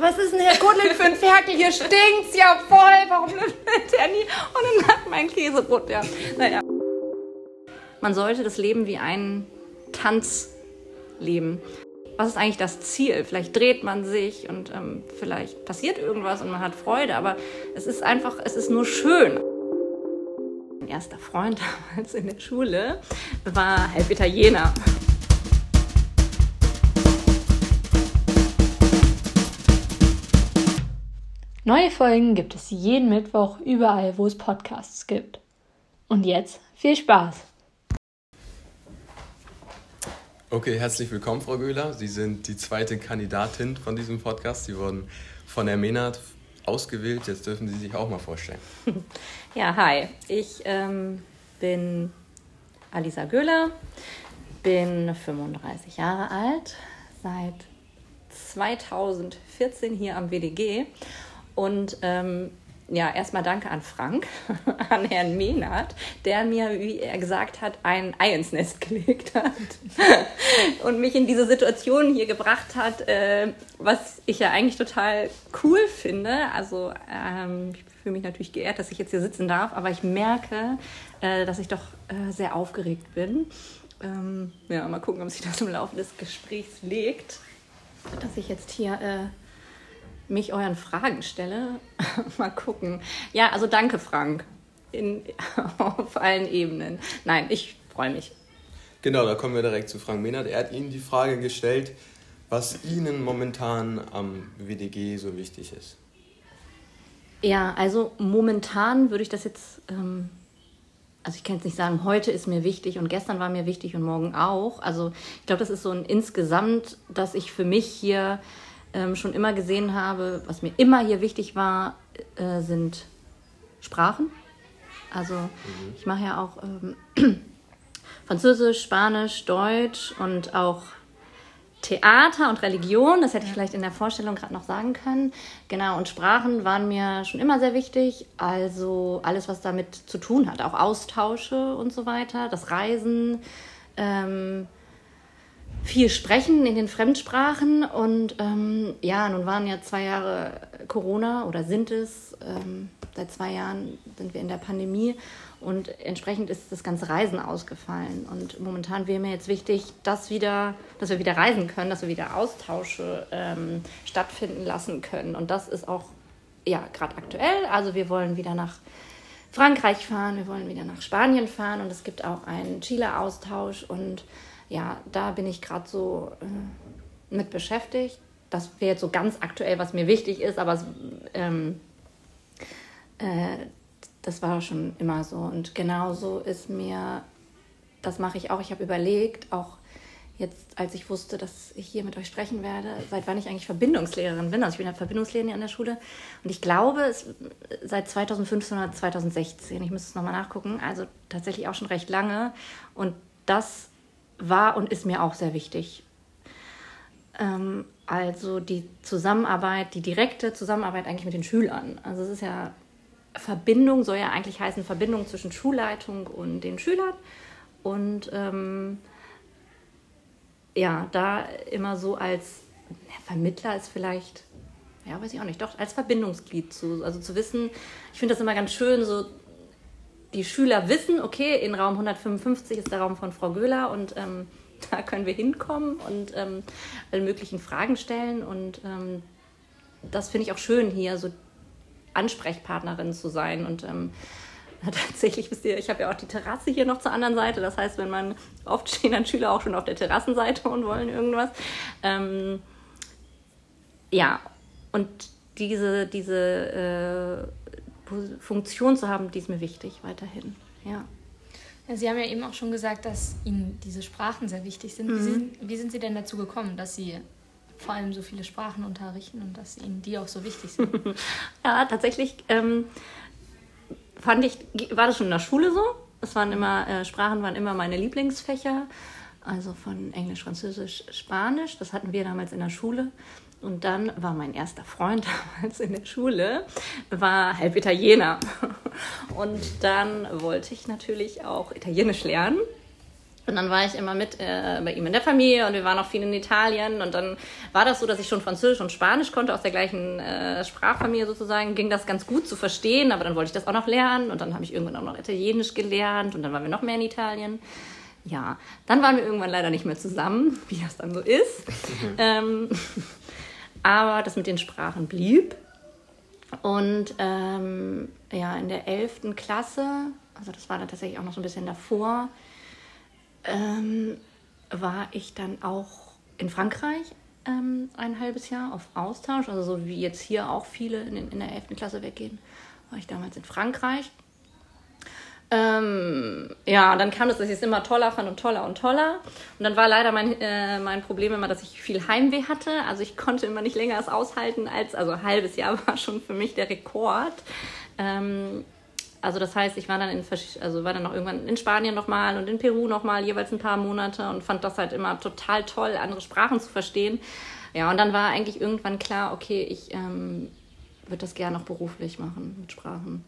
was ist denn Herr Gudlin für ein Ferkel? Hier stinkt's ja voll. Warum nimmt der nie? Und dann hat mein Käsebrot, ja. Naja. Man sollte das Leben wie einen Tanz leben. Was ist eigentlich das Ziel? Vielleicht dreht man sich und ähm, vielleicht passiert irgendwas und man hat Freude, aber es ist einfach, es ist nur schön. Mein erster Freund damals in der Schule war halb Italiener. Neue Folgen gibt es jeden Mittwoch überall, wo es Podcasts gibt. Und jetzt viel Spaß! Okay, herzlich willkommen, Frau Göhler. Sie sind die zweite Kandidatin von diesem Podcast. Sie wurden von Herrn Mehnert ausgewählt. Jetzt dürfen Sie sich auch mal vorstellen. Ja, hi. Ich ähm, bin Alisa Göhler, bin 35 Jahre alt, seit 2014 hier am WDG und ähm, ja, erstmal danke an Frank, an Herrn Mehnert, der mir, wie er gesagt hat, ein Ei ins Nest gelegt hat und mich in diese Situation hier gebracht hat, äh, was ich ja eigentlich total cool finde. Also ähm, ich fühle mich natürlich geehrt, dass ich jetzt hier sitzen darf, aber ich merke, äh, dass ich doch äh, sehr aufgeregt bin. Ähm, ja, mal gucken, ob sich das im Laufe des Gesprächs legt, dass ich jetzt hier äh, mich euren Fragen stelle. Mal gucken. Ja, also danke, Frank. In, auf allen Ebenen. Nein, ich freue mich. Genau, da kommen wir direkt zu Frank Mehnert. Er hat Ihnen die Frage gestellt, was Ihnen momentan am WDG so wichtig ist. Ja, also momentan würde ich das jetzt, ähm, also ich kann jetzt nicht sagen, heute ist mir wichtig und gestern war mir wichtig und morgen auch. Also ich glaube, das ist so ein insgesamt, dass ich für mich hier ähm, schon immer gesehen habe, was mir immer hier wichtig war, äh, sind Sprachen. Also mhm. ich mache ja auch ähm, Französisch, Spanisch, Deutsch und auch Theater und Religion, das hätte ich vielleicht in der Vorstellung gerade noch sagen können. Genau, und Sprachen waren mir schon immer sehr wichtig. Also alles, was damit zu tun hat, auch Austausche und so weiter, das Reisen, ähm, viel sprechen in den Fremdsprachen. Und ähm, ja, nun waren ja zwei Jahre Corona oder sind es. Ähm, seit zwei Jahren sind wir in der Pandemie und entsprechend ist das ganze Reisen ausgefallen. Und momentan wäre mir jetzt wichtig, dass, wieder, dass wir wieder reisen können, dass wir wieder Austausche ähm, stattfinden lassen können. Und das ist auch ja gerade aktuell. Also wir wollen wieder nach Frankreich fahren, wir wollen wieder nach Spanien fahren und es gibt auch einen Chile-Austausch und ja, da bin ich gerade so äh, mit beschäftigt. Das wäre jetzt so ganz aktuell, was mir wichtig ist, aber ähm, äh, das war schon immer so. Und genauso ist mir, das mache ich auch, ich habe überlegt, auch jetzt, als ich wusste, dass ich hier mit euch sprechen werde, seit wann ich eigentlich Verbindungslehrerin bin. Also ich bin ja Verbindungslehrerin an der Schule. Und ich glaube, es seit 2015 oder 2016, ich müsste es nochmal nachgucken, also tatsächlich auch schon recht lange. Und das war und ist mir auch sehr wichtig. Ähm, also die Zusammenarbeit, die direkte Zusammenarbeit eigentlich mit den Schülern. Also es ist ja Verbindung, soll ja eigentlich heißen Verbindung zwischen Schulleitung und den Schülern. Und ähm, ja, da immer so als Vermittler ist vielleicht, ja, weiß ich auch nicht, doch als Verbindungsglied zu, also zu wissen, ich finde das immer ganz schön, so die Schüler wissen, okay, in Raum 155 ist der Raum von Frau Göhler und ähm, da können wir hinkommen und ähm, alle möglichen Fragen stellen. Und ähm, das finde ich auch schön hier, so Ansprechpartnerin zu sein. Und ähm, tatsächlich, wisst ihr, ich habe ja auch die Terrasse hier noch zur anderen Seite. Das heißt, wenn man oft stehen dann Schüler auch schon auf der Terrassenseite und wollen irgendwas. Ähm, ja, und diese, diese äh, Funktion zu haben, die ist mir wichtig weiterhin. Ja. Sie haben ja eben auch schon gesagt, dass Ihnen diese Sprachen sehr wichtig sind. Mhm. Wie, sind wie sind Sie denn dazu gekommen, dass Sie vor allem so viele Sprachen unterrichten und dass Ihnen die auch so wichtig sind? ja, tatsächlich ähm, fand ich, war das schon in der Schule so. Es waren immer, äh, Sprachen waren immer meine Lieblingsfächer. Also von Englisch, Französisch, Spanisch. Das hatten wir damals in der Schule. Und dann war mein erster Freund damals in der Schule, war halb Italiener. Und dann wollte ich natürlich auch Italienisch lernen. Und dann war ich immer mit äh, bei ihm in der Familie und wir waren auch viel in Italien. Und dann war das so, dass ich schon Französisch und Spanisch konnte, aus der gleichen äh, Sprachfamilie sozusagen. Ging das ganz gut zu verstehen, aber dann wollte ich das auch noch lernen. Und dann habe ich irgendwann auch noch Italienisch gelernt und dann waren wir noch mehr in Italien. Ja, dann waren wir irgendwann leider nicht mehr zusammen, wie das dann so ist. ähm, aber das mit den Sprachen blieb. Und ähm, ja, in der 11. Klasse, also das war dann tatsächlich auch noch so ein bisschen davor, ähm, war ich dann auch in Frankreich ähm, ein halbes Jahr auf Austausch, also so wie jetzt hier auch viele in, in der 11. Klasse weggehen, war ich damals in Frankreich. Ähm, ja, dann kam das, dass ich es immer toller fand und toller und toller. Und dann war leider mein, äh, mein Problem immer, dass ich viel Heimweh hatte. Also ich konnte immer nicht länger es aushalten als, also ein halbes Jahr war schon für mich der Rekord. Ähm, also das heißt, ich war dann in also war dann noch irgendwann in Spanien nochmal und in Peru nochmal, jeweils ein paar Monate und fand das halt immer total toll, andere Sprachen zu verstehen. Ja, und dann war eigentlich irgendwann klar, okay, ich ähm, würde das gerne noch beruflich machen mit Sprachen.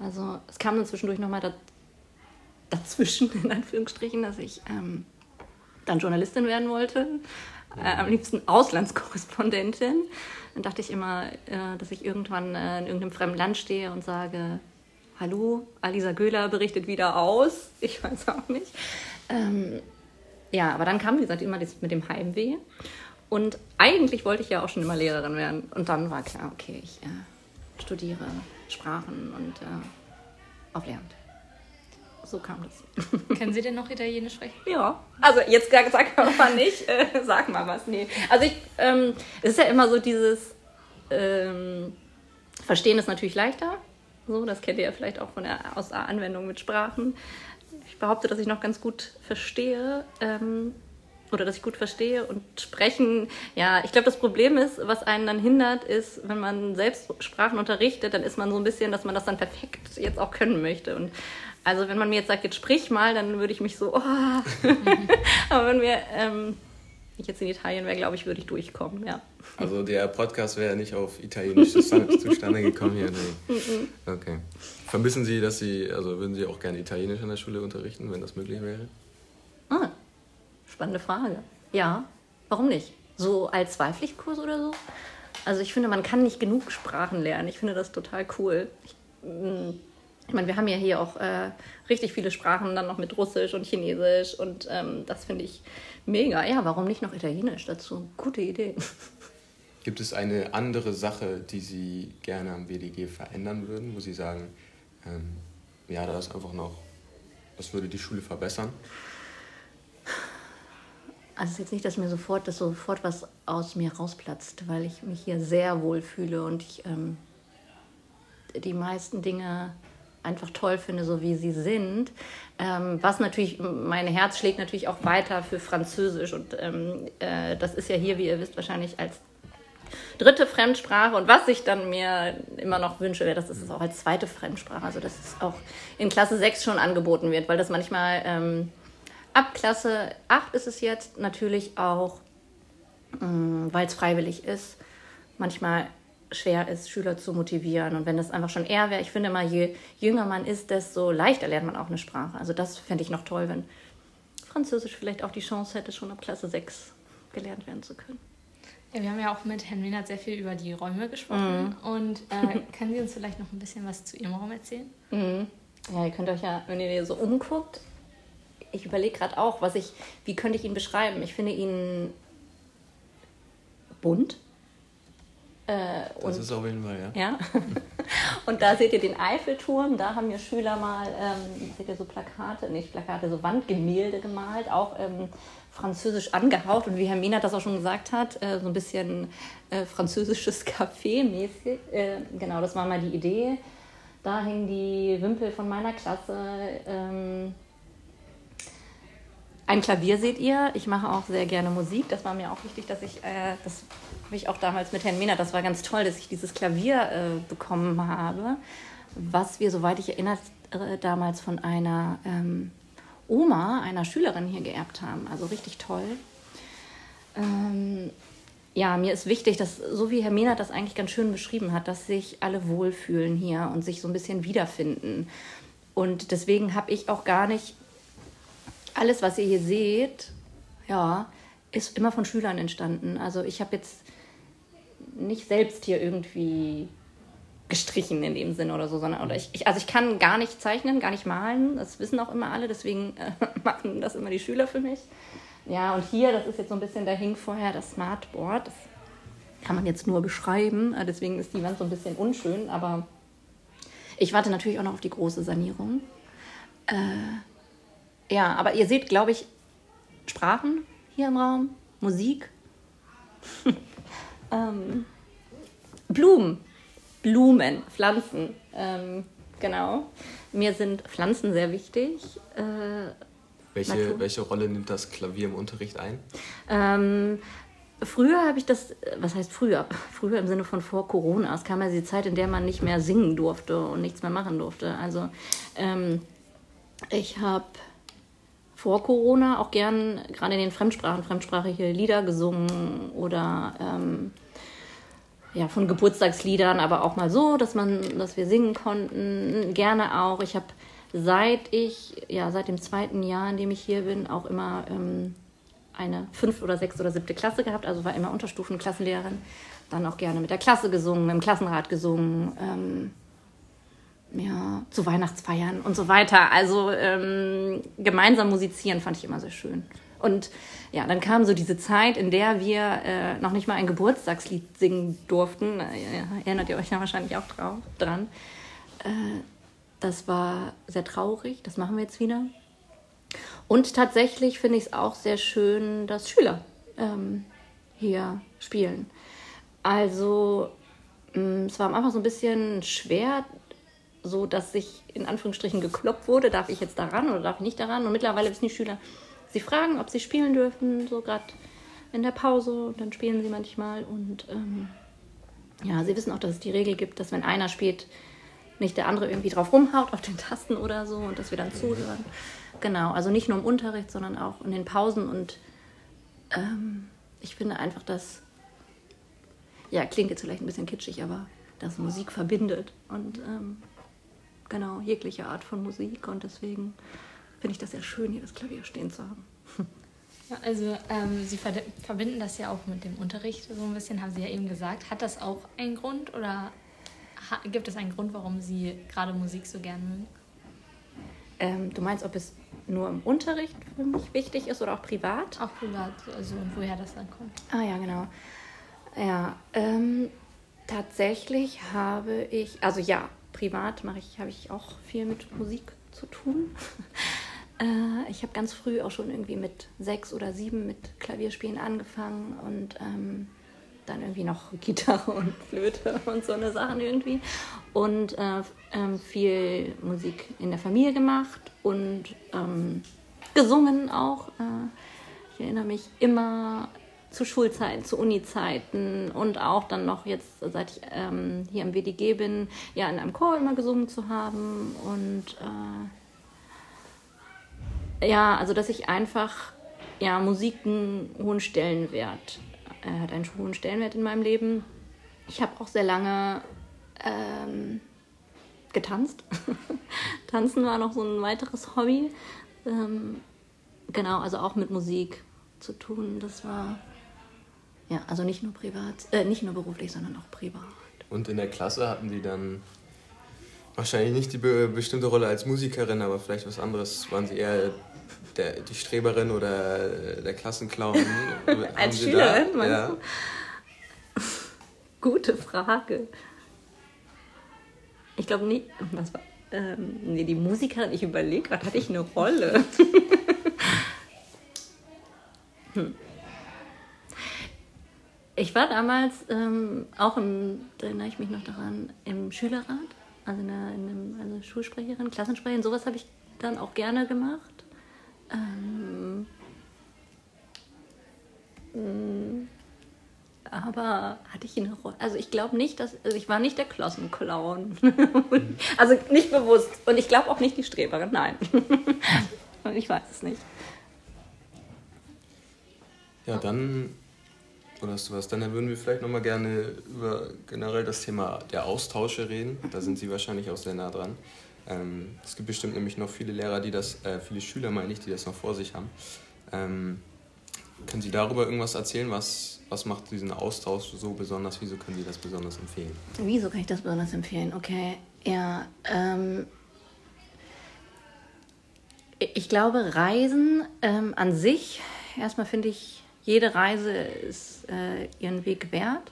Also es kam dann zwischendurch nochmal da, dazwischen, in Anführungsstrichen, dass ich ähm, dann Journalistin werden wollte. Äh, am liebsten Auslandskorrespondentin. Dann dachte ich immer, äh, dass ich irgendwann äh, in irgendeinem fremden Land stehe und sage, hallo, Alisa Göhler berichtet wieder aus. Ich weiß auch nicht. Ähm, ja, aber dann kam, wie gesagt, immer das mit dem Heimweh. Und eigentlich wollte ich ja auch schon immer Lehrerin werden. Und dann war klar, okay, ich äh, studiere Sprachen und äh, auf Lehramt. So kam das. Können Sie denn noch Italienisch sprechen? Ja. Also jetzt sag mal nicht, äh, sag mal was. Nee. Also ich, ähm, es ist ja immer so dieses, ähm, Verstehen ist natürlich leichter. So, das kennt ihr ja vielleicht auch von der, aus der Anwendung mit Sprachen. Ich behaupte, dass ich noch ganz gut verstehe. Ähm, oder dass ich gut verstehe und sprechen. Ja, ich glaube, das Problem ist, was einen dann hindert, ist, wenn man selbst Sprachen unterrichtet, dann ist man so ein bisschen, dass man das dann perfekt jetzt auch können möchte. Und also wenn man mir jetzt sagt, jetzt sprich mal, dann würde ich mich so, oh. aber wenn wir ähm, ich jetzt in Italien wäre, glaube ich, würde ich durchkommen, ja. Also der Podcast wäre nicht auf Italienisch zustande gekommen hier. Nee. Okay. Vermissen Sie, dass Sie, also würden Sie auch gerne Italienisch an der Schule unterrichten, wenn das möglich wäre? Ah, spannende Frage. Ja, warum nicht? So als Zweipflichtkurs oder so? Also ich finde, man kann nicht genug Sprachen lernen. Ich finde das total cool. Ich, mm, ich meine, wir haben ja hier auch äh, richtig viele Sprachen, dann noch mit Russisch und Chinesisch und ähm, das finde ich mega. Ja, warum nicht noch Italienisch dazu? Gute Idee. Gibt es eine andere Sache, die Sie gerne am WDG verändern würden, wo Sie sagen, ähm, ja, da ist einfach noch, das würde die Schule verbessern? Also es ist jetzt nicht, dass mir sofort, dass sofort was aus mir rausplatzt, weil ich mich hier sehr wohl fühle und ich ähm, die meisten Dinge einfach toll finde, so wie sie sind. Ähm, was natürlich, mein Herz schlägt natürlich auch weiter für Französisch und ähm, äh, das ist ja hier, wie ihr wisst, wahrscheinlich als dritte Fremdsprache und was ich dann mir immer noch wünsche, wäre, dass es auch als zweite Fremdsprache, also dass es auch in Klasse 6 schon angeboten wird, weil das manchmal ähm, ab Klasse 8 ist es jetzt natürlich auch, ähm, weil es freiwillig ist, manchmal schwer ist, Schüler zu motivieren. Und wenn das einfach schon eher wäre, ich finde mal, je jünger man ist, desto leichter lernt man auch eine Sprache. Also das fände ich noch toll, wenn Französisch vielleicht auch die Chance hätte, schon ab Klasse 6 gelernt werden zu können. Ja, wir haben ja auch mit Herrn Wienert sehr viel über die Räume gesprochen. Mhm. Und äh, können Sie uns vielleicht noch ein bisschen was zu Ihrem Raum erzählen? Mhm. Ja, ihr könnt euch ja, wenn ihr so umguckt, ich überlege gerade auch, was ich, wie könnte ich ihn beschreiben? Ich finde ihn bunt äh, das ist auf jeden Fall, ja. ja. und da seht ihr den Eiffelturm, da haben wir Schüler mal, ähm, seht ihr so Plakate, nicht Plakate, so Wandgemälde gemalt, auch ähm, französisch angehaucht und wie Herr Mina das auch schon gesagt hat, äh, so ein bisschen äh, französisches Café-mäßig. Äh, genau, das war mal die Idee. Da hingen die Wimpel von meiner Klasse. Ähm, ein Klavier seht ihr. Ich mache auch sehr gerne Musik. Das war mir auch wichtig, dass ich, äh, das habe ich auch damals mit Herrn Mehner, das war ganz toll, dass ich dieses Klavier äh, bekommen habe, was wir, soweit ich erinnere, damals von einer ähm, Oma, einer Schülerin hier geerbt haben. Also richtig toll. Ähm, ja, mir ist wichtig, dass, so wie Herr Mehner das eigentlich ganz schön beschrieben hat, dass sich alle wohlfühlen hier und sich so ein bisschen wiederfinden. Und deswegen habe ich auch gar nicht alles, was ihr hier seht, ja, ist immer von Schülern entstanden. Also ich habe jetzt nicht selbst hier irgendwie gestrichen in dem Sinne oder so, sondern oder ich, ich, also ich kann gar nicht zeichnen, gar nicht malen. Das wissen auch immer alle, deswegen äh, machen das immer die Schüler für mich. Ja, und hier, das ist jetzt so ein bisschen, da hing vorher das Smartboard. Das kann man jetzt nur beschreiben, äh, deswegen ist die Wand so ein bisschen unschön, aber ich warte natürlich auch noch auf die große Sanierung. Äh, ja, aber ihr seht, glaube ich, Sprachen hier im Raum, Musik, ähm, Blumen, Blumen, Pflanzen, ähm, genau. Mir sind Pflanzen sehr wichtig. Äh, welche, welche Rolle nimmt das Klavier im Unterricht ein? Ähm, früher habe ich das, was heißt früher? Früher im Sinne von vor Corona. Es kam ja die Zeit, in der man nicht mehr singen durfte und nichts mehr machen durfte. Also ähm, ich habe vor Corona auch gern gerade in den Fremdsprachen fremdsprachige Lieder gesungen oder ähm, ja, von Geburtstagsliedern, aber auch mal so, dass man, dass wir singen konnten. Gerne auch. Ich habe seit ich, ja, seit dem zweiten Jahr, in dem ich hier bin, auch immer ähm, eine fünfte oder sechste oder siebte Klasse gehabt, also war immer Unterstufenklassenlehrerin. Dann auch gerne mit der Klasse gesungen, mit dem Klassenrat gesungen, ähm, ja, zu Weihnachtsfeiern und so weiter. Also ähm, gemeinsam musizieren fand ich immer sehr schön. Und ja, dann kam so diese Zeit, in der wir äh, noch nicht mal ein Geburtstagslied singen durften. Äh, erinnert ihr euch ja wahrscheinlich auch drauf, dran. Äh, das war sehr traurig, das machen wir jetzt wieder. Und tatsächlich finde ich es auch sehr schön, dass Schüler ähm, hier spielen. Also mm, es war Anfang so ein bisschen schwer, so dass sich in Anführungsstrichen gekloppt wurde, darf ich jetzt daran oder darf ich nicht daran. Und mittlerweile wissen die Schüler, sie fragen, ob sie spielen dürfen, so gerade in der Pause. Und dann spielen sie manchmal. Und ähm, ja, sie wissen auch, dass es die Regel gibt, dass wenn einer spielt, nicht der andere irgendwie drauf rumhaut auf den Tasten oder so und dass wir dann zuhören. Genau, also nicht nur im Unterricht, sondern auch in den Pausen und ähm, ich finde einfach, dass, ja, klingt jetzt vielleicht ein bisschen kitschig, aber dass Musik verbindet und ähm, genau, jegliche Art von Musik und deswegen finde ich das sehr schön, hier das Klavier stehen zu haben. Ja, also ähm, Sie verbinden das ja auch mit dem Unterricht so ein bisschen, haben Sie ja eben gesagt. Hat das auch einen Grund oder gibt es einen Grund, warum Sie gerade Musik so gerne mögen? Ähm, du meinst, ob es nur im Unterricht für mich wichtig ist oder auch privat? Auch privat, also und woher das dann kommt. Ah ja, genau. Ja, ähm, tatsächlich habe ich, also ja, privat mache ich, habe ich auch viel mit Musik zu tun. äh, ich habe ganz früh auch schon irgendwie mit sechs oder sieben mit Klavierspielen angefangen und ähm, dann irgendwie noch Gitarre und Flöte und so eine Sachen irgendwie. Und äh, äh, viel Musik in der Familie gemacht und ähm, gesungen auch. Äh, ich erinnere mich immer zu Schulzeiten, zu Uni-Zeiten und auch dann noch jetzt, seit ich ähm, hier im WDG bin, ja in einem Chor immer gesungen zu haben. Und äh, ja, also dass ich einfach ja, Musik einen hohen Stellenwert er hat einen hohen Stellenwert in meinem Leben. Ich habe auch sehr lange ähm, getanzt. Tanzen war noch so ein weiteres Hobby. Ähm, genau, also auch mit Musik zu tun. Das war ja, also nicht nur privat, äh, nicht nur beruflich, sondern auch privat. Und in der Klasse hatten die dann wahrscheinlich nicht die be bestimmte Rolle als Musikerin, aber vielleicht was anderes. Waren sie eher der, die Streberin oder der Klassenclown? Als Schülerin, da? meinst ja. du? Gute Frage. Ich glaube nicht. Was war. Ähm, nee, die Musikerin, ich überlege gerade, hatte ich eine Rolle? Ich war damals ähm, auch im, da erinnere ich mich noch daran, im Schülerrat, also, in einer, also Schulsprecherin, Klassensprecherin, sowas habe ich dann auch gerne gemacht. Ähm, mm, aber hatte ich eine Rolle? Also ich glaube nicht, dass also ich war nicht der Klassenclown. also nicht bewusst. Und ich glaube auch nicht die Streberin, nein. ich weiß es nicht. Ja, dann, oder hast du was? Dann würden wir vielleicht nochmal gerne über generell das Thema der Austausche reden. Da sind Sie wahrscheinlich auch sehr nah dran. Ähm, es gibt bestimmt nämlich noch viele Lehrer, die das, äh, viele Schüler meine ich, die das noch vor sich haben. Ähm, können Sie darüber irgendwas erzählen? Was, was macht diesen Austausch so besonders? Wieso können Sie das besonders empfehlen? Wieso kann ich das besonders empfehlen? Okay, ja. Ähm, ich glaube, Reisen ähm, an sich, erstmal finde ich, jede Reise ist äh, ihren Weg wert.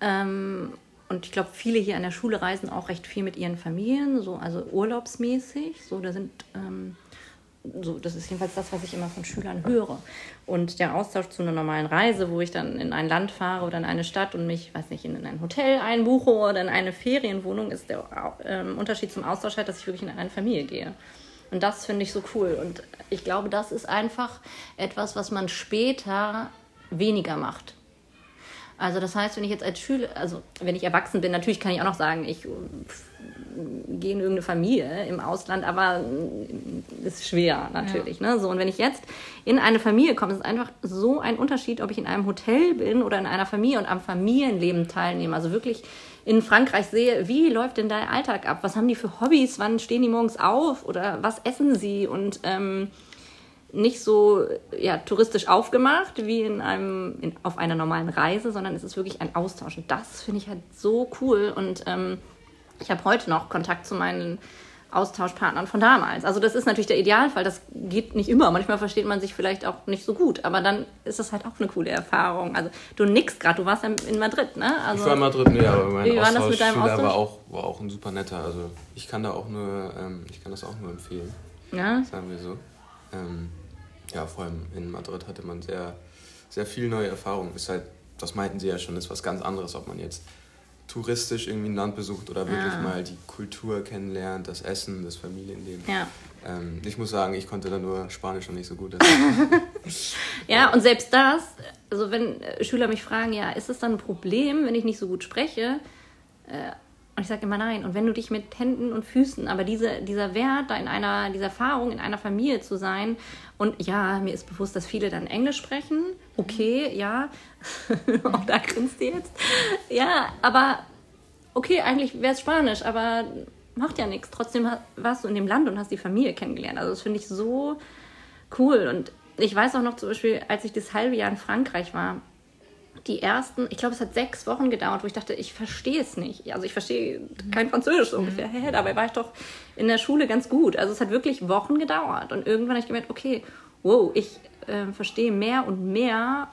Ähm, und ich glaube, viele hier an der Schule reisen auch recht viel mit ihren Familien, so, also urlaubsmäßig. So, da sind, ähm, so, das ist jedenfalls das, was ich immer von Schülern höre. Und der Austausch zu einer normalen Reise, wo ich dann in ein Land fahre oder in eine Stadt und mich, weiß nicht, in ein Hotel einbuche oder in eine Ferienwohnung, ist der ähm, Unterschied zum Austausch halt, dass ich wirklich in eine Familie gehe. Und das finde ich so cool. Und ich glaube, das ist einfach etwas, was man später weniger macht. Also das heißt, wenn ich jetzt als Schüler, also wenn ich erwachsen bin, natürlich kann ich auch noch sagen, ich gehe in irgendeine Familie im Ausland, aber ist schwer natürlich. Ja. Ne? So, und wenn ich jetzt in eine Familie komme, ist es einfach so ein Unterschied, ob ich in einem Hotel bin oder in einer Familie und am Familienleben teilnehme. Also wirklich in Frankreich sehe, wie läuft denn der Alltag ab? Was haben die für Hobbys? Wann stehen die morgens auf? Oder was essen sie? Und ähm, nicht so ja, touristisch aufgemacht wie in einem, in, auf einer normalen Reise, sondern es ist wirklich ein Austausch. Und das finde ich halt so cool. Und ähm, ich habe heute noch Kontakt zu meinen Austauschpartnern von damals. Also das ist natürlich der Idealfall. Das geht nicht immer. Manchmal versteht man sich vielleicht auch nicht so gut. Aber dann ist das halt auch eine coole Erfahrung. Also du nickst gerade. Du warst ja in Madrid, ne? Also, ich war in Madrid, nee, aber mein wie war das mit deinem Austausch? War auch, war auch ein super netter. Also ich kann da auch nur, ähm, ich kann das auch nur empfehlen. Ja. Sagen wir so. Ähm, ja, vor allem in Madrid hatte man sehr, sehr viel neue Erfahrungen. Ist halt, das meinten sie ja schon, ist was ganz anderes, ob man jetzt touristisch irgendwie ein Land besucht oder wirklich ja. mal die Kultur kennenlernt, das Essen, das Familienleben. Ja. Ähm, ich muss sagen, ich konnte da nur Spanisch noch nicht so gut. ja, und selbst das, also wenn Schüler mich fragen, ja, ist es dann ein Problem, wenn ich nicht so gut spreche? Äh, und ich sage immer nein. Und wenn du dich mit Händen und Füßen, aber diese, dieser Wert, da in einer, diese Erfahrung in einer Familie zu sein, und ja, mir ist bewusst, dass viele dann Englisch sprechen. Okay, ja. Auch da grinst du jetzt. Ja, aber okay, eigentlich wäre es Spanisch, aber macht ja nichts. Trotzdem warst du in dem Land und hast die Familie kennengelernt. Also das finde ich so cool. Und ich weiß auch noch zum Beispiel, als ich das halbe Jahr in Frankreich war, die ersten, ich glaube, es hat sechs Wochen gedauert, wo ich dachte, ich verstehe es nicht. Also ich verstehe kein Französisch so ungefähr. Hä, dabei war ich doch in der Schule ganz gut. Also es hat wirklich Wochen gedauert. Und irgendwann habe ich gemerkt, okay, wow, ich äh, verstehe mehr und mehr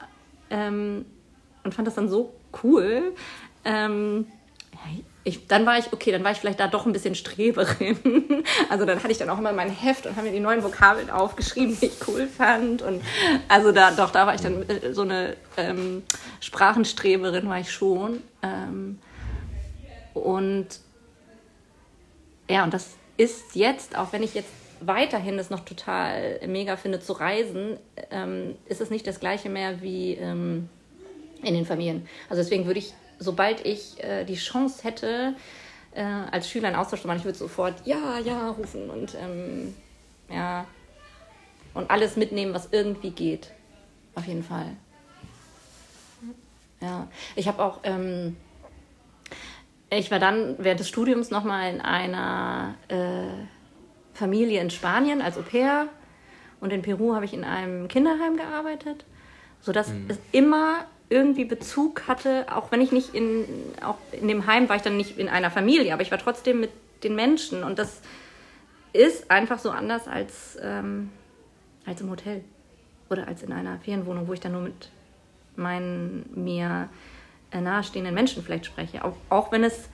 ähm, und fand das dann so cool. Ähm, ich, dann war ich, okay, dann war ich vielleicht da doch ein bisschen Streberin. Also dann hatte ich dann auch immer mein Heft und habe mir die neuen Vokabeln aufgeschrieben, die ich cool fand. Und also da, doch, da war ich dann äh, so eine ähm, Sprachenstreberin war ich schon. Ähm, und ja, und das ist jetzt, auch wenn ich jetzt weiterhin es noch total mega finde zu reisen, ähm, ist es nicht das gleiche mehr wie ähm, in den Familien. Also deswegen würde ich sobald ich äh, die Chance hätte, äh, als Schüler einen Austausch zu machen, ich würde sofort ja, ja rufen und ähm, ja und alles mitnehmen, was irgendwie geht. Auf jeden Fall. Ja, ich habe auch, ähm, ich war dann während des Studiums nochmal in einer äh, Familie in Spanien als Au pair und in Peru habe ich in einem Kinderheim gearbeitet, sodass mhm. es immer irgendwie Bezug hatte, auch wenn ich nicht in, auch in dem Heim war ich dann nicht in einer Familie, aber ich war trotzdem mit den Menschen und das ist einfach so anders als, ähm, als im Hotel oder als in einer Ferienwohnung, wo ich dann nur mit meinen mir äh, nahestehenden Menschen vielleicht spreche, auch, auch wenn es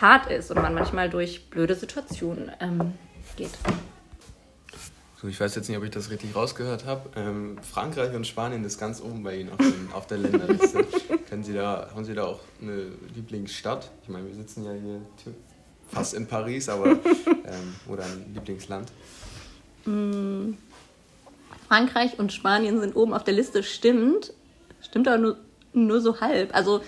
hart ist und man manchmal durch blöde Situationen ähm, geht. So, ich weiß jetzt nicht, ob ich das richtig rausgehört habe. Ähm, Frankreich und Spanien ist ganz oben bei Ihnen auf, den, auf der Länderliste. Können Sie da, haben Sie da auch eine Lieblingsstadt? Ich meine, wir sitzen ja hier fast in Paris, aber ähm, oder ein Lieblingsland? Mm, Frankreich und Spanien sind oben auf der Liste, stimmt. Stimmt aber nur, nur so halb. Also,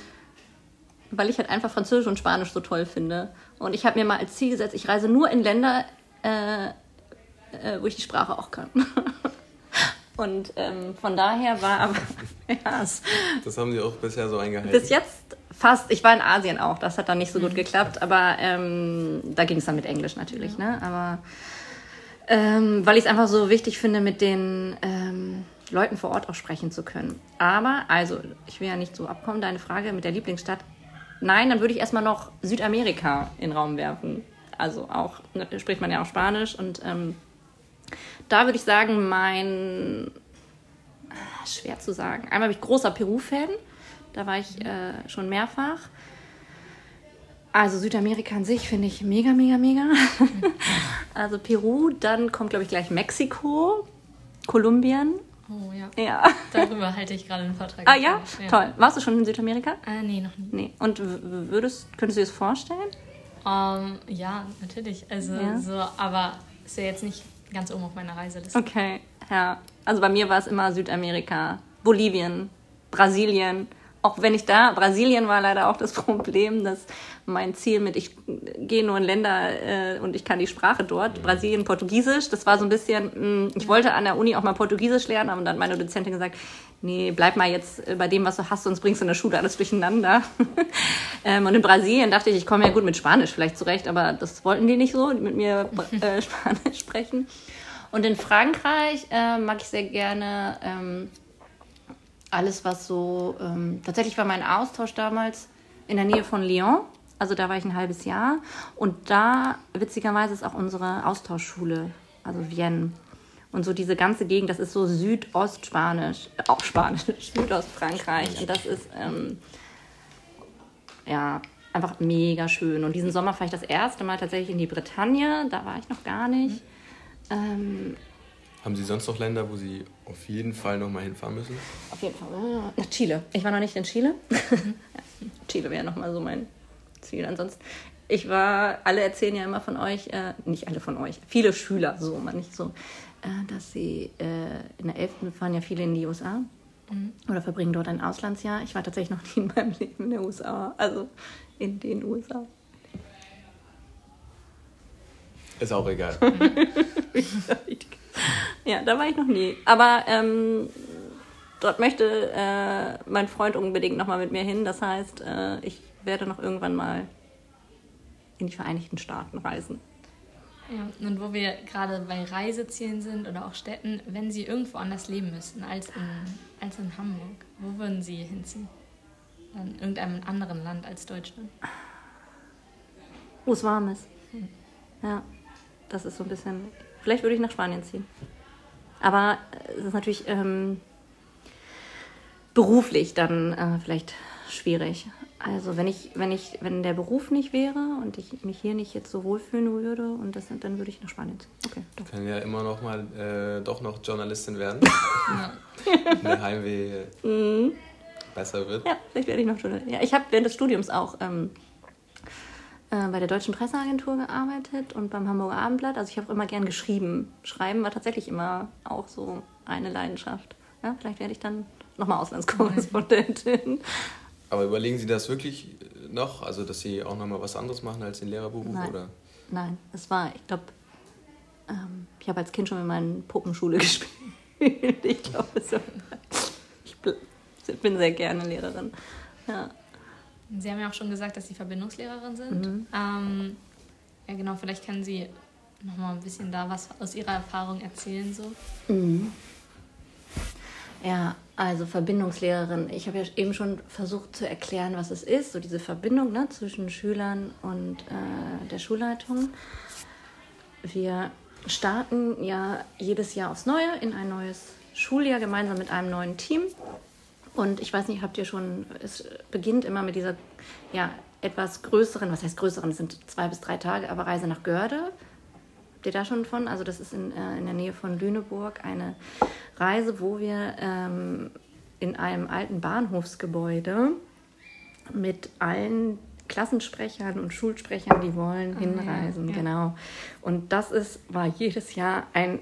weil ich halt einfach Französisch und Spanisch so toll finde. Und ich habe mir mal als Ziel gesetzt, ich reise nur in Länder, äh, äh, wo ich die Sprache auch kann. Und ähm, von daher war aber. ja, das haben Sie auch bisher so eingehalten. Bis jetzt fast. Ich war in Asien auch, das hat dann nicht so gut geklappt, aber ähm, da ging es dann mit Englisch natürlich, ja. ne? Aber ähm, weil ich es einfach so wichtig finde, mit den ähm, Leuten vor Ort auch sprechen zu können. Aber, also, ich will ja nicht so abkommen, deine Frage mit der Lieblingsstadt. Nein, dann würde ich erstmal noch Südamerika in den Raum werfen. Also auch, ne, spricht man ja auch Spanisch und ähm, da würde ich sagen, mein ah, schwer zu sagen. Einmal bin ich großer Peru-Fan, da war ich äh, schon mehrfach. Also Südamerika an sich finde ich mega, mega, mega. also Peru, dann kommt, glaube ich, gleich Mexiko, Kolumbien. Oh ja. Ja. Darüber halte ich gerade einen Vortrag. Ah ja? ja? Toll. Warst du schon in Südamerika? Äh, nee, noch nie. Nee. Und würdest, könntest du dir das vorstellen? Um, ähm, ja, natürlich. Also ja? so, aber ist ja jetzt nicht ganz oben auf meiner Reiseliste. Okay, ja. Also bei mir war es immer Südamerika, Bolivien, Brasilien auch wenn ich da, Brasilien war leider auch das Problem, dass mein Ziel mit, ich gehe nur in Länder äh, und ich kann die Sprache dort, mhm. Brasilien, Portugiesisch, das war so ein bisschen, mh, mm, ich wollte an der Uni auch mal Portugiesisch lernen, aber dann hat meine Dozentin gesagt, nee, bleib mal jetzt bei dem, was du hast, sonst bringst du in der Schule alles durcheinander. ähm, und in Brasilien dachte ich, ich komme ja gut mit Spanisch vielleicht zurecht, aber das wollten die nicht so, mit mir äh, Spanisch sprechen. Und in Frankreich äh, mag ich sehr gerne ähm, alles, was so. Ähm, tatsächlich war mein Austausch damals in der Nähe von Lyon. Also da war ich ein halbes Jahr. Und da, witzigerweise, ist auch unsere Austauschschule, also Vienne. Und so diese ganze Gegend, das ist so Südostspanisch, äh, auch Spanisch, Südostfrankreich. Und das ist, ähm, ja, einfach mega schön. Und diesen Sommer fahre ich das erste Mal tatsächlich in die Bretagne. Da war ich noch gar nicht. Mhm. Ähm, haben Sie sonst noch Länder, wo Sie auf jeden Fall noch mal hinfahren müssen? Auf jeden Fall. Nach Chile. Ich war noch nicht in Chile. Mhm. Chile wäre noch mal so mein Ziel. Ansonsten, ich war, alle erzählen ja immer von euch, äh, nicht alle von euch, viele Schüler, so, man nicht so, äh, dass sie äh, in der 11. fahren ja viele in die USA mhm. oder verbringen dort ein Auslandsjahr. Ich war tatsächlich noch nie in meinem Leben in den USA, also in den USA. Ist auch egal. Ja, da war ich noch nie. Aber ähm, dort möchte äh, mein Freund unbedingt nochmal mit mir hin. Das heißt, äh, ich werde noch irgendwann mal in die Vereinigten Staaten reisen. Ja, und wo wir gerade bei Reisezielen sind oder auch Städten, wenn Sie irgendwo anders leben müssten als in, als in Hamburg, wo würden Sie hinziehen? In irgendeinem anderen Land als Deutschland? Wo es warm ist. Hm. Ja, das ist so ein bisschen. Vielleicht würde ich nach Spanien ziehen. Aber es ist natürlich ähm, beruflich dann äh, vielleicht schwierig. Also wenn ich, wenn ich, wenn der Beruf nicht wäre und ich mich hier nicht jetzt so wohlfühlen würde und das, dann würde ich nach Spanien ziehen. Okay. Doch. Kann ja immer noch mal äh, doch noch Journalistin werden. ja. der Heimweh mhm. besser wird. Ja, vielleicht werde ich noch Journalistin. Ja, ich habe während des Studiums auch ähm, äh, bei der Deutschen Presseagentur gearbeitet und beim Hamburger Abendblatt. Also ich habe immer gern geschrieben. Schreiben war tatsächlich immer auch so eine Leidenschaft. Ja, vielleicht werde ich dann nochmal Auslandskorrespondentin. Aber überlegen Sie das wirklich noch? Also, dass Sie auch nochmal was anderes machen als den Lehrerberuf? Nein, oder? Nein es war, ich glaube, ähm, ich habe als Kind schon in meiner Puppenschule gespielt. ich glaube, ich bin sehr gerne Lehrerin. Ja. Sie haben ja auch schon gesagt, dass Sie Verbindungslehrerin sind. Mhm. Ähm, ja, genau, vielleicht können Sie noch mal ein bisschen da was aus Ihrer Erfahrung erzählen. So. Mhm. Ja, also Verbindungslehrerin. Ich habe ja eben schon versucht zu erklären, was es ist, so diese Verbindung ne, zwischen Schülern und äh, der Schulleitung. Wir starten ja jedes Jahr aufs Neue in ein neues Schuljahr gemeinsam mit einem neuen Team. Und ich weiß nicht, habt ihr schon, es beginnt immer mit dieser ja, etwas größeren, was heißt größeren, es sind zwei bis drei Tage, aber Reise nach Görde. Habt ihr da schon von? Also das ist in, äh, in der Nähe von Lüneburg eine Reise, wo wir ähm, in einem alten Bahnhofsgebäude mit allen Klassensprechern und Schulsprechern, die wollen, ah, hinreisen. Ja, ja. Genau. Und das ist, war jedes Jahr ein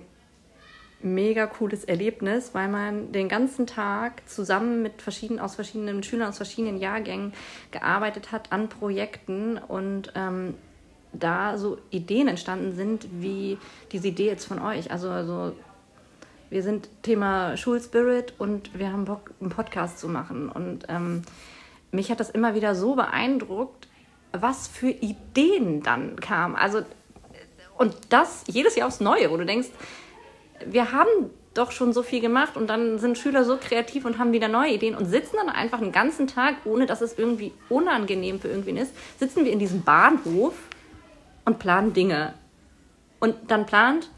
mega cooles Erlebnis, weil man den ganzen Tag zusammen mit verschiedenen, aus verschiedenen Schülern aus verschiedenen Jahrgängen gearbeitet hat an Projekten und ähm, da so Ideen entstanden sind, wie diese Idee jetzt von euch. Also, also wir sind Thema Schulspirit und wir haben Bock, einen Podcast zu machen. Und ähm, mich hat das immer wieder so beeindruckt, was für Ideen dann kamen. Also, und das jedes Jahr aufs Neue, wo du denkst, wir haben doch schon so viel gemacht und dann sind Schüler so kreativ und haben wieder neue Ideen und sitzen dann einfach einen ganzen Tag, ohne dass es irgendwie unangenehm für irgendwen ist, sitzen wir in diesem Bahnhof und planen Dinge. Und dann plant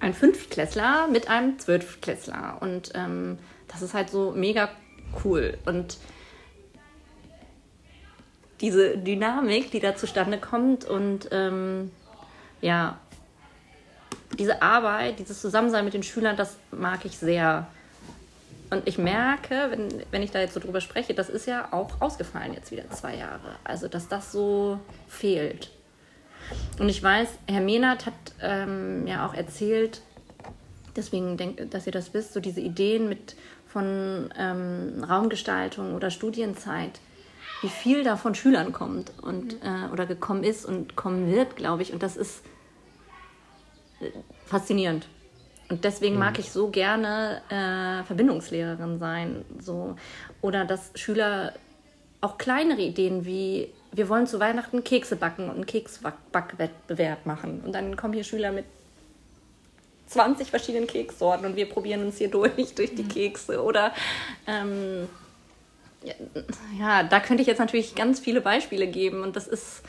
ein Fünftklässler mit einem Zwölftklässler. Und ähm, das ist halt so mega cool. Und diese Dynamik, die da zustande kommt und ähm, ja, diese Arbeit, dieses Zusammensein mit den Schülern, das mag ich sehr. Und ich merke, wenn, wenn ich da jetzt so drüber spreche, das ist ja auch ausgefallen jetzt wieder zwei Jahre. Also, dass das so fehlt. Und ich weiß, Herr Mehnert hat ähm, ja auch erzählt, deswegen denke, dass ihr das wisst, so diese Ideen mit von ähm, Raumgestaltung oder Studienzeit, wie viel da von Schülern kommt und mhm. äh, oder gekommen ist und kommen wird, glaube ich. Und das ist faszinierend. Und deswegen mhm. mag ich so gerne äh, Verbindungslehrerin sein. So. Oder dass Schüler auch kleinere Ideen wie, wir wollen zu Weihnachten Kekse backen und einen Keksbackwettbewerb machen. Und dann kommen hier Schüler mit 20 verschiedenen Kekssorten und wir probieren uns hier durch, durch die mhm. Kekse. Oder ähm, ja, da könnte ich jetzt natürlich ganz viele Beispiele geben und das ist,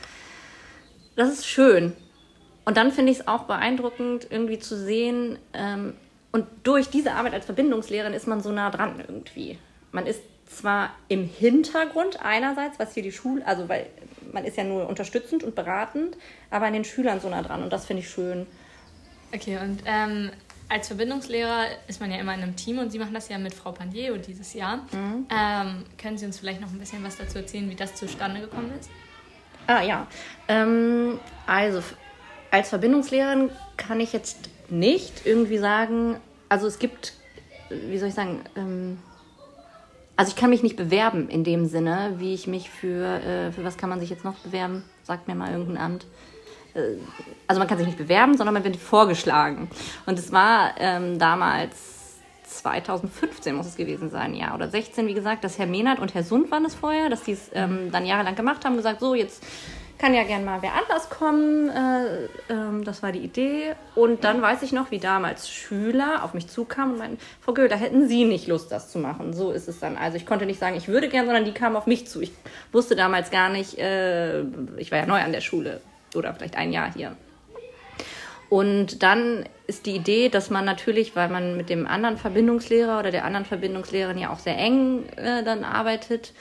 das ist schön. Und dann finde ich es auch beeindruckend, irgendwie zu sehen, ähm, und durch diese Arbeit als Verbindungslehrerin ist man so nah dran irgendwie. Man ist zwar im Hintergrund einerseits, was hier die Schule, also weil man ist ja nur unterstützend und beratend, aber an den Schülern so nah dran und das finde ich schön. Okay, und ähm, als Verbindungslehrer ist man ja immer in einem Team und Sie machen das ja mit Frau Pandiero dieses Jahr. Mhm. Ähm, können Sie uns vielleicht noch ein bisschen was dazu erzählen, wie das zustande gekommen ist? Ah ja, ähm, also als Verbindungslehrerin kann ich jetzt nicht irgendwie sagen, also es gibt, wie soll ich sagen, ähm, also ich kann mich nicht bewerben in dem Sinne, wie ich mich für, äh, für was kann man sich jetzt noch bewerben? Sagt mir mal irgendein Amt. Äh, also man kann sich nicht bewerben, sondern man wird vorgeschlagen. Und es war ähm, damals 2015 muss es gewesen sein, ja, oder 16, wie gesagt, dass Herr Mehnert und Herr Sund waren es vorher, dass die es ähm, dann jahrelang gemacht haben, gesagt, so, jetzt kann ja gern mal wer anders kommen. Äh, ähm, das war die Idee. Und dann weiß ich noch, wie damals Schüler auf mich zukamen und meinten, Frau Göhl, da hätten Sie nicht Lust, das zu machen. So ist es dann. Also ich konnte nicht sagen, ich würde gern, sondern die kamen auf mich zu. Ich wusste damals gar nicht, äh, ich war ja neu an der Schule, oder vielleicht ein Jahr hier. Und dann ist die Idee, dass man natürlich, weil man mit dem anderen Verbindungslehrer oder der anderen Verbindungslehrerin ja auch sehr eng äh, dann arbeitet,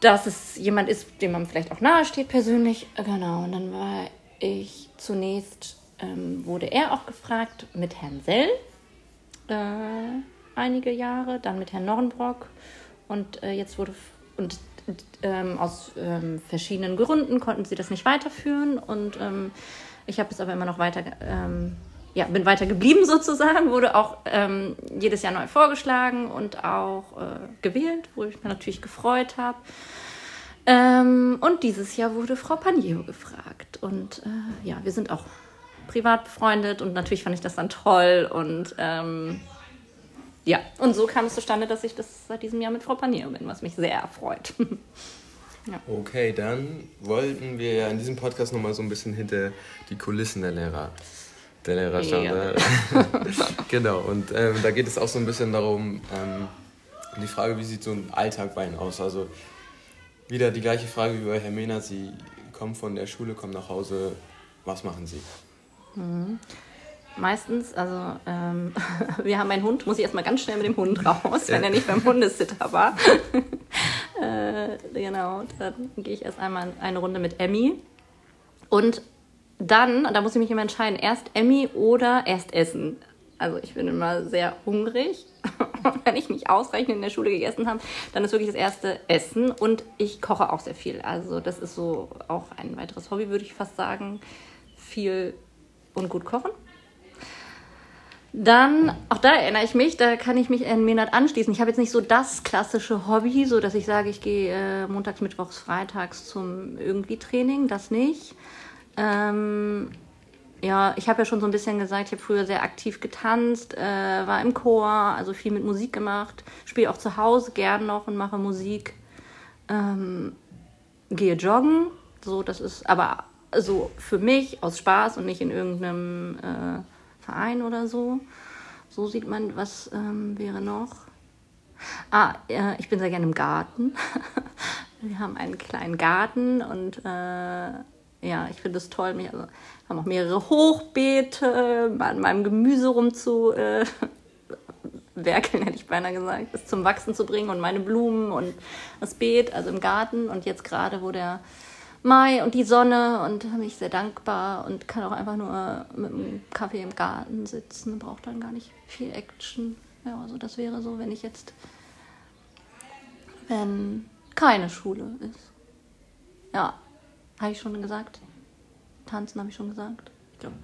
dass es jemand ist, dem man vielleicht auch nahe steht persönlich. Genau, und dann war ich zunächst, ähm, wurde er auch gefragt mit Herrn Sell äh, einige Jahre, dann mit Herrn Norrenbrock und äh, jetzt wurde, und ähm, aus ähm, verschiedenen Gründen konnten sie das nicht weiterführen und ähm, ich habe es aber immer noch weiter, ähm, ja, bin weiter geblieben sozusagen, wurde auch ähm, jedes Jahr neu vorgeschlagen und auch äh, gewählt, wo ich mich natürlich gefreut habe. Und dieses Jahr wurde Frau Paniero gefragt und äh, ja, wir sind auch privat befreundet und natürlich fand ich das dann toll und ja, und so kam es zustande, dass ich das seit diesem Jahr mit Frau Panier bin, was mich sehr erfreut. ja. Okay, dann wollten wir ja in diesem Podcast nochmal so ein bisschen hinter die Kulissen der Lehrer, der Lehrer schauen. Ja. genau, und ähm, da geht es auch so ein bisschen darum, ähm, die Frage, wie sieht so ein Alltag bei Ihnen aus? Also wieder die gleiche Frage wie bei Herr Mehner, Sie kommen von der Schule, kommen nach Hause, was machen Sie? Mhm meistens, also ähm, wir haben einen Hund, muss ich erstmal ganz schnell mit dem Hund raus, wenn er nicht beim Hundesitter war. äh, genau, dann gehe ich erst einmal eine Runde mit Emmy. Und dann, da muss ich mich immer entscheiden, erst Emmy oder erst Essen. Also ich bin immer sehr hungrig. wenn ich mich ausreichend in der Schule gegessen habe, dann ist wirklich das erste Essen. Und ich koche auch sehr viel. Also das ist so auch ein weiteres Hobby, würde ich fast sagen. Viel und gut kochen. Dann, auch da erinnere ich mich, da kann ich mich an Menat anschließen. Ich habe jetzt nicht so das klassische Hobby, so dass ich sage, ich gehe äh, montags, mittwochs, freitags zum irgendwie Training, das nicht. Ähm, ja, ich habe ja schon so ein bisschen gesagt, ich habe früher sehr aktiv getanzt, äh, war im Chor, also viel mit Musik gemacht, spiele auch zu Hause gern noch und mache Musik. ähm, gehe joggen. So, das ist aber so für mich aus Spaß und nicht in irgendeinem äh, Verein oder so. So sieht man, was ähm, wäre noch. Ah, äh, ich bin sehr gerne im Garten. Wir haben einen kleinen Garten und äh, ja, ich finde es toll. Wir also, haben auch mehrere Hochbeete, an meinem Gemüse rumzu äh, hätte ich beinahe gesagt, es zum Wachsen zu bringen und meine Blumen und das Beet, also im Garten. Und jetzt gerade, wo der Mai und die Sonne und bin ich sehr dankbar und kann auch einfach nur mit einem Kaffee im Garten sitzen, braucht dann gar nicht viel Action. Ja, also das wäre so, wenn ich jetzt, wenn keine Schule ist. Ja, habe ich schon gesagt. Tanzen habe ich schon gesagt. Ich glaube,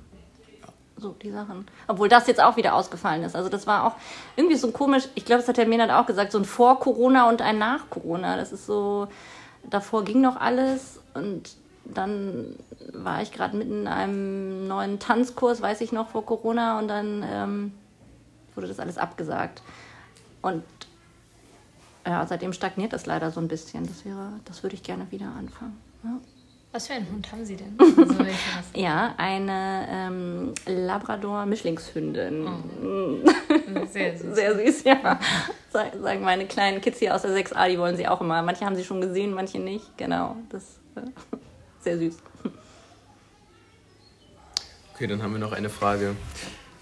so die Sachen. Obwohl das jetzt auch wieder ausgefallen ist. Also das war auch irgendwie so komisch. Ich glaube, das hat der Menard auch gesagt, so ein Vor-Corona und ein Nach-Corona. Das ist so, davor ging noch alles und dann war ich gerade mitten in einem neuen Tanzkurs, weiß ich noch, vor Corona und dann ähm, wurde das alles abgesagt. Und ja, seitdem stagniert das leider so ein bisschen. Das wäre, das würde ich gerne wieder anfangen. Ja. Was für einen Hund haben Sie denn? Also ja, eine ähm, Labrador-Mischlingshündin. Oh. Sehr süß. Sehr süß, ja. Sagen meine kleinen Kids hier aus der 6a, die wollen sie auch immer. Manche haben sie schon gesehen, manche nicht. Genau, das sehr süß. Okay, dann haben wir noch eine Frage,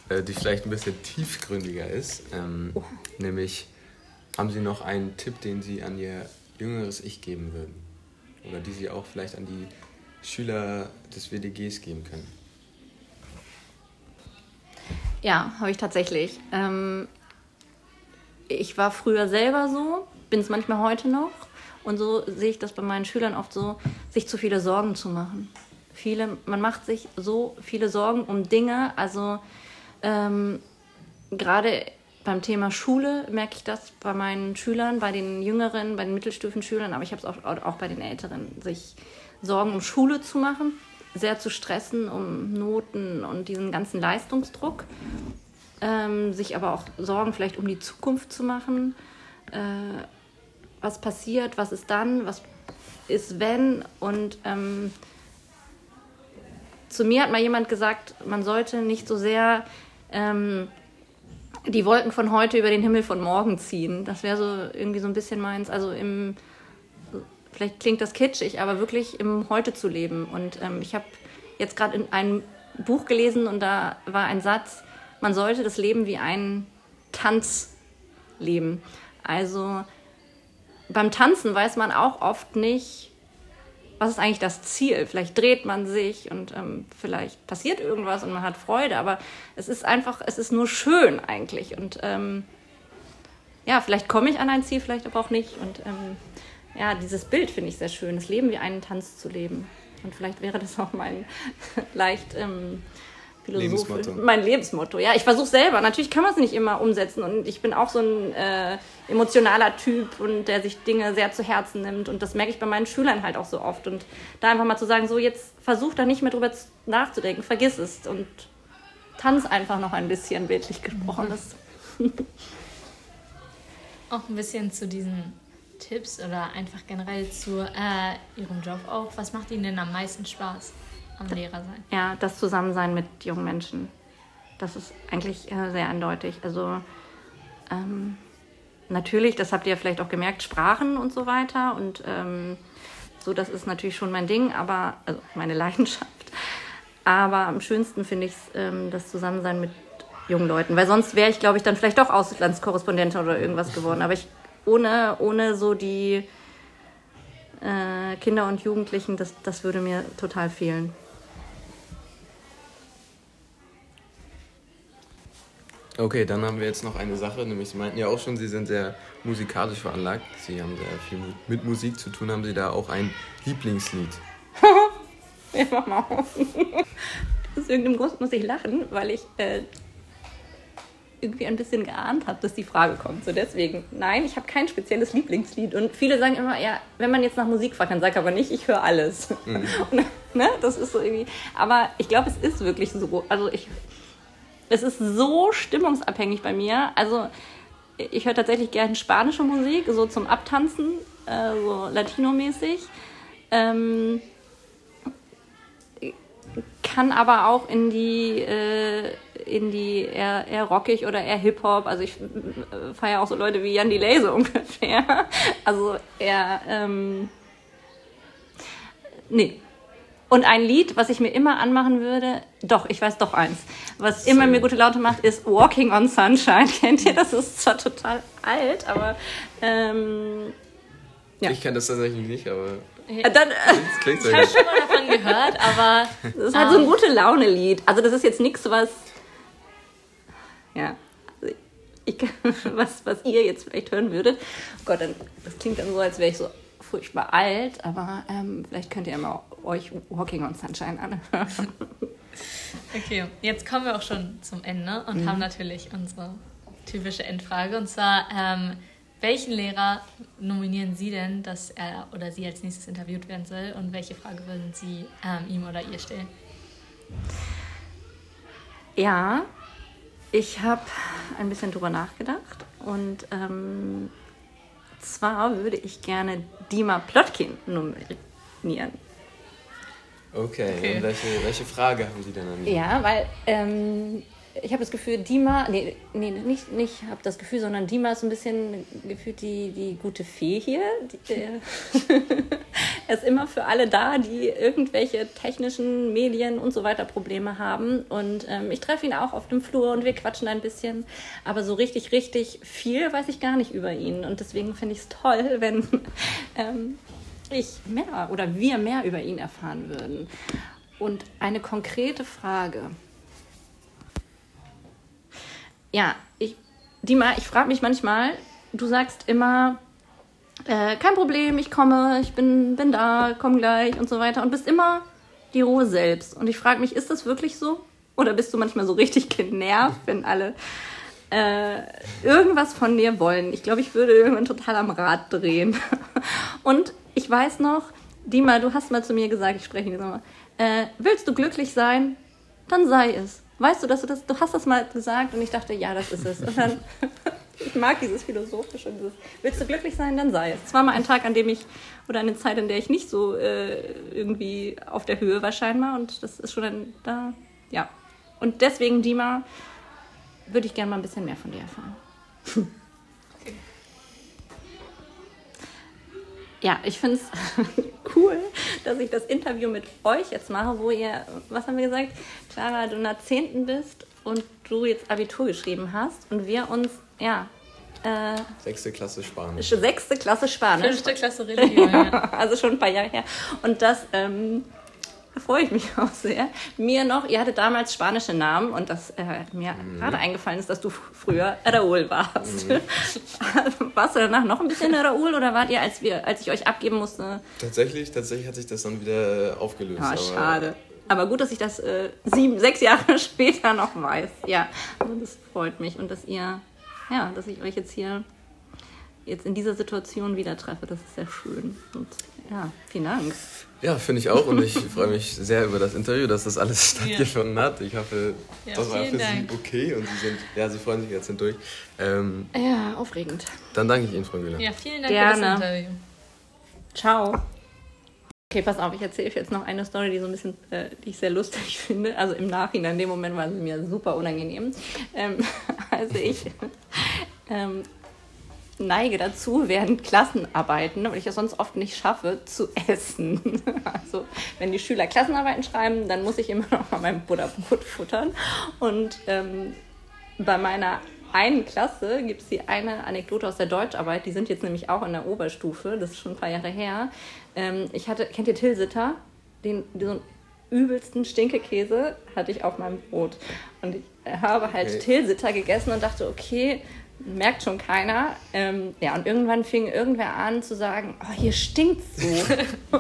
äh, die vielleicht ein bisschen tiefgründiger ist. Ähm, oh. Nämlich, haben Sie noch einen Tipp, den Sie an Ihr jüngeres Ich geben würden? Oder die Sie auch vielleicht an die Schüler des WDGs geben können? Ja, habe ich tatsächlich. Ähm, ich war früher selber so, bin es manchmal heute noch. Und so sehe ich das bei meinen Schülern oft so, sich zu viele Sorgen zu machen. Viele, man macht sich so viele Sorgen um Dinge. Also ähm, gerade beim Thema Schule merke ich das bei meinen Schülern, bei den Jüngeren, bei den Mittelstufenschülern, aber ich habe es auch, auch bei den Älteren, sich Sorgen um Schule zu machen, sehr zu stressen um Noten und diesen ganzen Leistungsdruck, ähm, sich aber auch Sorgen vielleicht um die Zukunft zu machen. Äh, was passiert, was ist dann, was ist wenn und ähm, zu mir hat mal jemand gesagt, man sollte nicht so sehr ähm, die Wolken von heute über den Himmel von morgen ziehen. Das wäre so irgendwie so ein bisschen meins. Also im vielleicht klingt das kitschig, aber wirklich im Heute zu leben. Und ähm, ich habe jetzt gerade in einem Buch gelesen und da war ein Satz, man sollte das Leben wie einen Tanz leben. Also beim Tanzen weiß man auch oft nicht, was ist eigentlich das Ziel. Vielleicht dreht man sich und ähm, vielleicht passiert irgendwas und man hat Freude, aber es ist einfach, es ist nur schön eigentlich. Und ähm, ja, vielleicht komme ich an ein Ziel, vielleicht aber auch nicht. Und ähm, ja, dieses Bild finde ich sehr schön, das Leben wie einen Tanz zu leben. Und vielleicht wäre das auch mein leicht ähm, Lebensmotto. mein Lebensmotto. Ja, ich versuche selber. Natürlich kann man es nicht immer umsetzen und ich bin auch so ein äh, emotionaler Typ und der sich Dinge sehr zu Herzen nimmt und das merke ich bei meinen Schülern halt auch so oft und da einfach mal zu sagen, so jetzt versuch da nicht mehr drüber nachzudenken, vergiss es und tanz einfach noch ein bisschen bildlich gesprochen. Mhm. auch ein bisschen zu diesen Tipps oder einfach generell zu äh, Ihrem Job auch? Was macht Ihnen denn am meisten Spaß am Lehrer sein? Ja, das Zusammensein mit jungen Menschen. Das ist eigentlich äh, sehr eindeutig. Also ähm, natürlich, das habt ihr vielleicht auch gemerkt, Sprachen und so weiter. Und ähm, so, das ist natürlich schon mein Ding, aber also meine Leidenschaft. Aber am schönsten finde ich es ähm, das Zusammensein mit jungen Leuten, weil sonst wäre ich, glaube ich, dann vielleicht doch Auslandskorrespondentin oder irgendwas geworden. Aber ich ohne, ohne so die äh, Kinder und Jugendlichen, das, das würde mir total fehlen. Okay, dann haben wir jetzt noch eine Sache, nämlich Sie meinten ja auch schon, Sie sind sehr musikalisch veranlagt. Sie haben sehr viel mit Musik zu tun. Haben Sie da auch ein Lieblingslied? ja, mach mal auf. Aus irgendeinem Grund muss ich lachen, weil ich äh, irgendwie ein bisschen geahnt habe, dass die Frage kommt. So deswegen, nein, ich habe kein spezielles Lieblingslied. Und viele sagen immer, ja, wenn man jetzt nach Musik fragt, dann sag aber nicht, ich höre alles. Mhm. Und, ne, das ist so irgendwie. Aber ich glaube, es ist wirklich so. Also ich, es ist so stimmungsabhängig bei mir. Also ich höre tatsächlich gerne spanische Musik, so zum Abtanzen. äh, so Latino-mäßig. Ähm, kann aber auch in die, äh, in die eher, eher rockig oder eher Hip-Hop. Also ich äh, feiere auch so Leute wie Jan Delay so ungefähr. Also eher, ähm, nee. Und ein Lied, was ich mir immer anmachen würde, doch, ich weiß doch eins, was immer mir gute Laute macht, ist Walking on Sunshine. Kennt ihr? Das ist zwar total alt, aber ähm, ja. Ich kenne das tatsächlich nicht, aber ja. Dann, äh, ich habe schon mal davon gehört, aber. Das ist halt um, so ein ähm, gute Laune-Lied. Also, das ist jetzt nichts, was. Ja. Ich, was, was ihr jetzt vielleicht hören würdet. Oh Gott, dann, das klingt dann so, als wäre ich so furchtbar alt, aber ähm, vielleicht könnt ihr mal euch Walking on Sunshine anhören. Okay, jetzt kommen wir auch schon zum Ende und mhm. haben natürlich unsere typische Endfrage. Und zwar, ähm, welchen Lehrer nominieren Sie denn, dass er oder sie als nächstes interviewt werden soll? Und welche Frage würden Sie ähm, ihm oder ihr stellen? Ja, ich habe ein bisschen drüber nachgedacht und ähm, zwar würde ich gerne Dima Plotkin nominieren. Okay, okay. und welche, welche Frage haben Sie denn an mich? Ja, weil ähm, ich habe das Gefühl, Dima, nee, nee nicht, nicht habe das Gefühl, sondern Dima ist ein bisschen gefühlt die, die gute Fee hier. Die, äh, er ist immer für alle da, die irgendwelche technischen Medien und so weiter Probleme haben. Und ähm, ich treffe ihn auch auf dem Flur und wir quatschen ein bisschen. Aber so richtig, richtig viel weiß ich gar nicht über ihn. Und deswegen finde ich es toll, wenn ähm, ich mehr oder wir mehr über ihn erfahren würden. Und eine konkrete Frage ja, ich, Dima, ich frage mich manchmal, du sagst immer, äh, kein Problem, ich komme, ich bin, bin da, komm gleich und so weiter und bist immer die Ruhe selbst. Und ich frage mich, ist das wirklich so? Oder bist du manchmal so richtig genervt, wenn alle äh, irgendwas von dir wollen? Ich glaube, ich würde irgendwann total am Rad drehen. und ich weiß noch, Dima, du hast mal zu mir gesagt, ich spreche jetzt nochmal, äh, willst du glücklich sein? Dann sei es weißt du, dass du das, du hast das mal gesagt und ich dachte, ja, das ist es. Und dann, ich mag dieses Philosophische und dieses, willst du glücklich sein, dann sei es. Es war mal ein Tag, an dem ich, oder eine Zeit, in der ich nicht so äh, irgendwie auf der Höhe war scheinbar und das ist schon ein, da, ja. Und deswegen, Dima, würde ich gerne mal ein bisschen mehr von dir erfahren. ja, ich finde es cool, dass ich das Interview mit euch jetzt mache, wo ihr, was haben wir gesagt, Clara, du in der 10. bist und du jetzt Abitur geschrieben hast und wir uns, ja. Äh, Sechste Klasse Spanisch. Sechste Klasse Spanisch. Fünfte Klasse Religion, ja. Also schon ein paar Jahre her. Und das ähm, da freue ich mich auch sehr. Mir noch, ihr hattet damals spanische Namen und das äh, mir mhm. gerade eingefallen ist, dass du früher Raúl warst. Mhm. Warst du danach noch ein bisschen Raúl oder wart ihr, als, wir, als ich euch abgeben musste? Tatsächlich, tatsächlich hat sich das dann wieder aufgelöst. Ah, aber schade. Aber gut, dass ich das äh, sieben, sechs Jahre später noch weiß. Ja, also das freut mich und dass ihr, ja, dass ich euch jetzt hier jetzt in dieser Situation wieder treffe. Das ist sehr schön. Und ja, vielen Dank. Ja, finde ich auch und ich freue mich sehr über das Interview, dass das alles stattgefunden ja. hat. Ich hoffe, ja, das war für Dank. Sie okay und Sie sind, ja, Sie freuen sich jetzt hindurch. Ähm, ja, aufregend. Dann danke ich Ihnen, Frau Müller. Ja, vielen Dank Gerne. für das Interview. Ciao. Okay, pass auf, ich erzähle jetzt noch eine Story, die so ein bisschen, äh, die ich sehr lustig finde. Also im Nachhinein, in dem Moment war sie mir super unangenehm. Ähm, also ich ähm, neige dazu, während Klassenarbeiten, weil ich es sonst oft nicht schaffe, zu essen. Also wenn die Schüler Klassenarbeiten schreiben, dann muss ich immer noch mal mein Butterbrot futtern. Und ähm, bei meiner einen Klasse gibt es die eine Anekdote aus der Deutscharbeit, die sind jetzt nämlich auch in der Oberstufe, das ist schon ein paar Jahre her. Ähm, ich hatte, kennt ihr Tilsiter? Den, den übelsten Stinkekäse hatte ich auf meinem Brot. Und ich habe halt okay. Tilsiter gegessen und dachte, okay, merkt schon keiner. Ähm, ja, und irgendwann fing irgendwer an zu sagen, oh, hier stinkt so.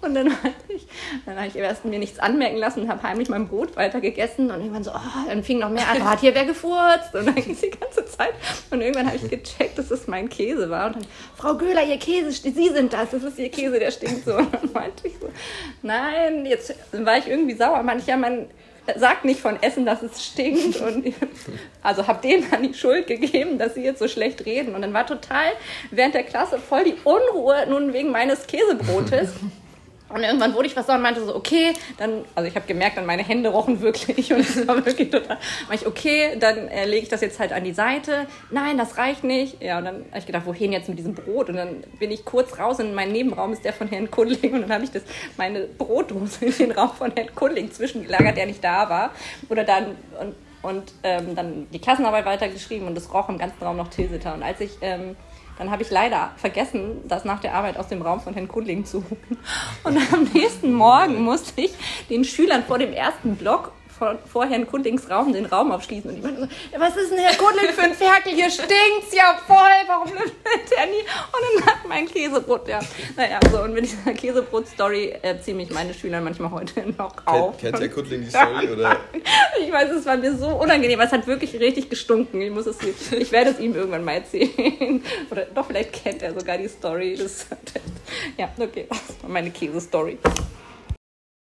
und dann habe ich, dann habe ich erst mir nichts anmerken lassen und habe heimlich mein Brot weiter gegessen und irgendwann so, oh, dann fing noch mehr an, oh, hat hier wer gefurzt? Und dann ging es die ganze Zeit. Und irgendwann habe ich gecheckt, dass es mein Käse war. Und dann, Frau Göhler, Ihr Käse, Sie sind das, das ist Ihr Käse, der stinkt so. Und dann meinte ich so, nein, jetzt war ich irgendwie sauer. Manchmal, ja, man sagt nicht von Essen, dass es stinkt. Und also habe denen dann die Schuld gegeben, dass sie jetzt so schlecht reden. Und dann war total während der Klasse voll die Unruhe nun wegen meines Käsebrotes. Und irgendwann wurde ich was und meinte so, okay, dann, also ich habe gemerkt, dann meine Hände rochen wirklich und es war wirklich total, war ich, okay, dann äh, lege ich das jetzt halt an die Seite. Nein, das reicht nicht. Ja, und dann habe ich gedacht, wohin jetzt mit diesem Brot? Und dann bin ich kurz raus in meinen Nebenraum, ist der von Herrn Kundling und dann habe ich das, meine Brotdose in den Raum von Herrn Kundling zwischengelagert, der nicht da war. Oder dann, und, und ähm, dann die Klassenarbeit weitergeschrieben und es roch im ganzen Raum noch Tilsiter. Und als ich ähm, dann habe ich leider vergessen, das nach der Arbeit aus dem Raum von Herrn Kundling zu holen. Und am nächsten Morgen musste ich den Schülern vor dem ersten Block vor, vor Herrn Kundlings Raum den Raum aufschließen. Und meinte so, was ist denn Herr Kundling für ein Ferkel? Hier stinkt's ja voll. Warum nimmt der nie? Und dann hat mein Käsebrot, ja. Naja, so. Und mit dieser Käsebrot-Story äh, ziehen mich meine Schüler manchmal heute noch auf. Kennt, kennt Herr Kundling die Story? Oder? Ich weiß, es war mir so unangenehm. Es hat wirklich richtig gestunken. Ich, muss es, ich werde es ihm irgendwann mal erzählen. Oder doch, vielleicht kennt er sogar die Story. Das, ja, okay. Das war meine Käse-Story.